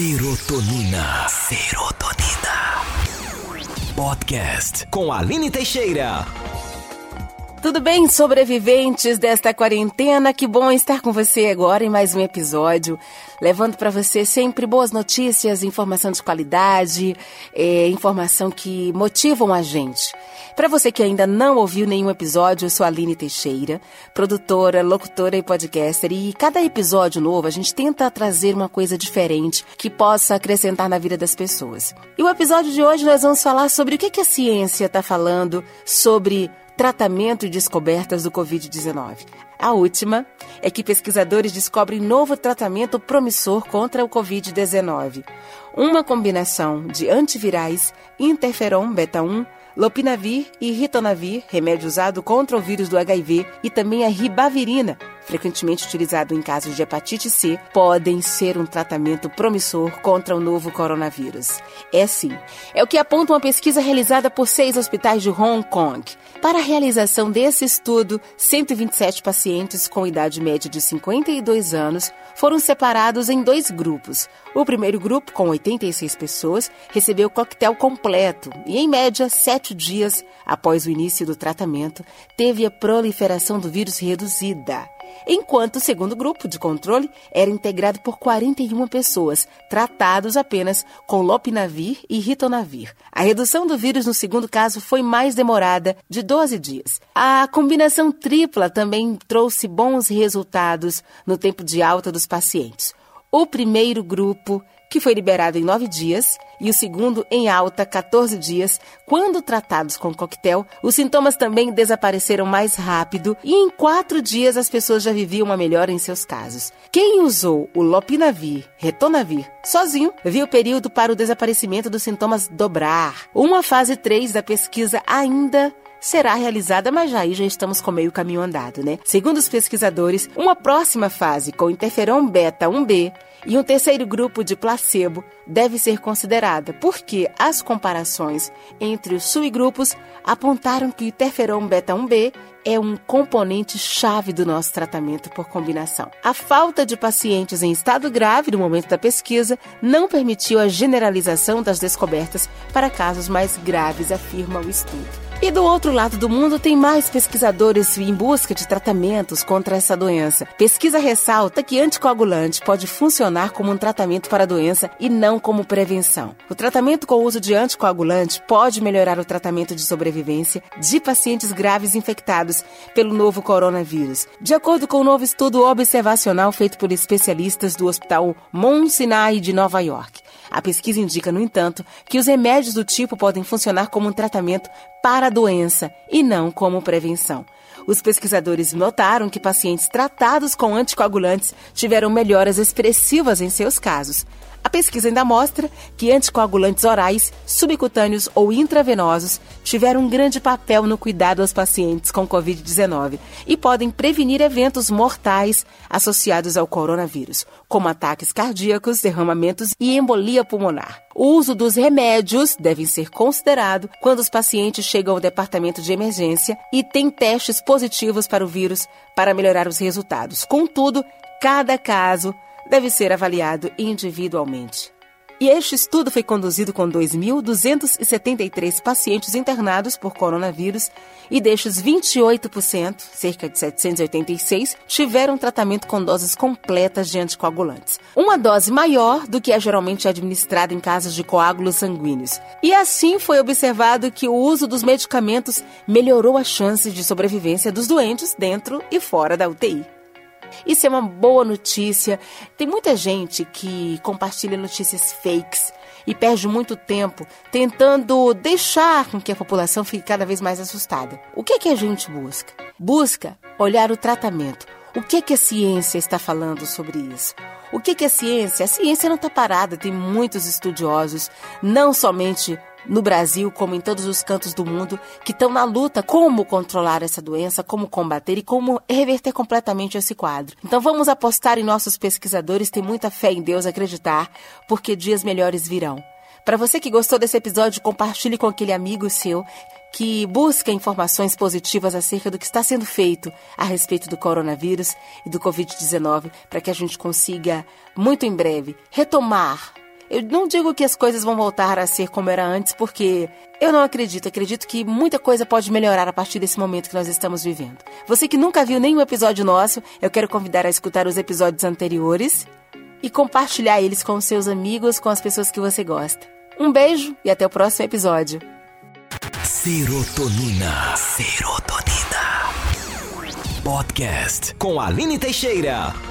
Serotonina. Serotonina. Podcast com Aline Teixeira. Tudo bem, sobreviventes desta quarentena? Que bom estar com você agora em mais um episódio, levando para você sempre boas notícias, informação de qualidade, é, informação que motivam a gente. Para você que ainda não ouviu nenhum episódio, eu sou Aline Teixeira, produtora, locutora e podcaster, e cada episódio novo a gente tenta trazer uma coisa diferente que possa acrescentar na vida das pessoas. E o episódio de hoje nós vamos falar sobre o que, que a ciência está falando sobre tratamento e descobertas do Covid-19. A última é que pesquisadores descobrem novo tratamento promissor contra o Covid-19. Uma combinação de antivirais, interferon beta-1, lopinavir e ritonavir, remédio usado contra o vírus do HIV, e também a ribavirina, frequentemente utilizado em casos de hepatite C, podem ser um tratamento promissor contra o novo coronavírus. É sim. É o que aponta uma pesquisa realizada por seis hospitais de Hong Kong. Para a realização desse estudo, 127 pacientes com idade média de 52 anos foram separados em dois grupos. O primeiro grupo, com 86 pessoas, recebeu o coquetel completo e, em média, sete dias após o início do tratamento, teve a proliferação do vírus reduzida enquanto o segundo grupo de controle era integrado por 41 pessoas, tratados apenas com lopinavir e ritonavir. A redução do vírus no segundo caso foi mais demorada, de 12 dias. A combinação tripla também trouxe bons resultados no tempo de alta dos pacientes. O primeiro grupo que foi liberado em nove dias, e o segundo em alta 14 dias. Quando tratados com coquetel, os sintomas também desapareceram mais rápido e em quatro dias as pessoas já viviam uma melhora em seus casos. Quem usou o lopinavir, retonavir, sozinho, viu o período para o desaparecimento dos sintomas dobrar. Uma fase 3 da pesquisa ainda será realizada, mas já aí já estamos com meio caminho andado, né? Segundo os pesquisadores, uma próxima fase com interferon beta 1b e um terceiro grupo de placebo deve ser considerada, porque as comparações entre os subgrupos apontaram que o interferon beta 1b é um componente chave do nosso tratamento por combinação. A falta de pacientes em estado grave no momento da pesquisa não permitiu a generalização das descobertas para casos mais graves, afirma o estudo. E do outro lado do mundo tem mais pesquisadores em busca de tratamentos contra essa doença. Pesquisa ressalta que anticoagulante pode funcionar como um tratamento para a doença e não como prevenção. O tratamento com o uso de anticoagulante pode melhorar o tratamento de sobrevivência de pacientes graves infectados pelo novo coronavírus. De acordo com o um novo estudo observacional feito por especialistas do Hospital Mount Sinai de Nova York. A pesquisa indica, no entanto, que os remédios do tipo podem funcionar como um tratamento para a doença e não como prevenção. Os pesquisadores notaram que pacientes tratados com anticoagulantes tiveram melhoras expressivas em seus casos. A pesquisa ainda mostra que anticoagulantes orais, subcutâneos ou intravenosos tiveram um grande papel no cuidado aos pacientes com Covid-19 e podem prevenir eventos mortais associados ao coronavírus, como ataques cardíacos, derramamentos e embolia pulmonar. O uso dos remédios deve ser considerado quando os pacientes chegam ao departamento de emergência e têm testes positivos para o vírus para melhorar os resultados. Contudo, cada caso deve ser avaliado individualmente. E este estudo foi conduzido com 2.273 pacientes internados por coronavírus e destes 28%, cerca de 786, tiveram tratamento com doses completas de anticoagulantes. Uma dose maior do que é geralmente administrada em casos de coágulos sanguíneos. E assim foi observado que o uso dos medicamentos melhorou as chances de sobrevivência dos doentes dentro e fora da UTI. Isso é uma boa notícia. Tem muita gente que compartilha notícias fakes e perde muito tempo tentando deixar com que a população fique cada vez mais assustada. O que, é que a gente busca? Busca olhar o tratamento. O que, é que a ciência está falando sobre isso? O que, que a ciência? A ciência não está parada, tem muitos estudiosos, não somente no Brasil, como em todos os cantos do mundo, que estão na luta como controlar essa doença, como combater e como reverter completamente esse quadro. Então vamos apostar em nossos pesquisadores, ter muita fé em Deus, acreditar, porque dias melhores virão. Para você que gostou desse episódio, compartilhe com aquele amigo seu que busca informações positivas acerca do que está sendo feito a respeito do coronavírus e do Covid-19, para que a gente consiga, muito em breve, retomar Eu não digo que as coisas vão voltar a ser como era antes, porque eu não acredito. Acredito que muita coisa pode melhorar a partir desse momento que nós estamos vivendo. Você que nunca viu nenhum episódio nosso, eu quero convidar a escutar os episódios anteriores e compartilhar eles com seus amigos, com as pessoas que você gosta. Um beijo e até o próximo episódio. Serotonina. Serotonina. Podcast com Aline Teixeira.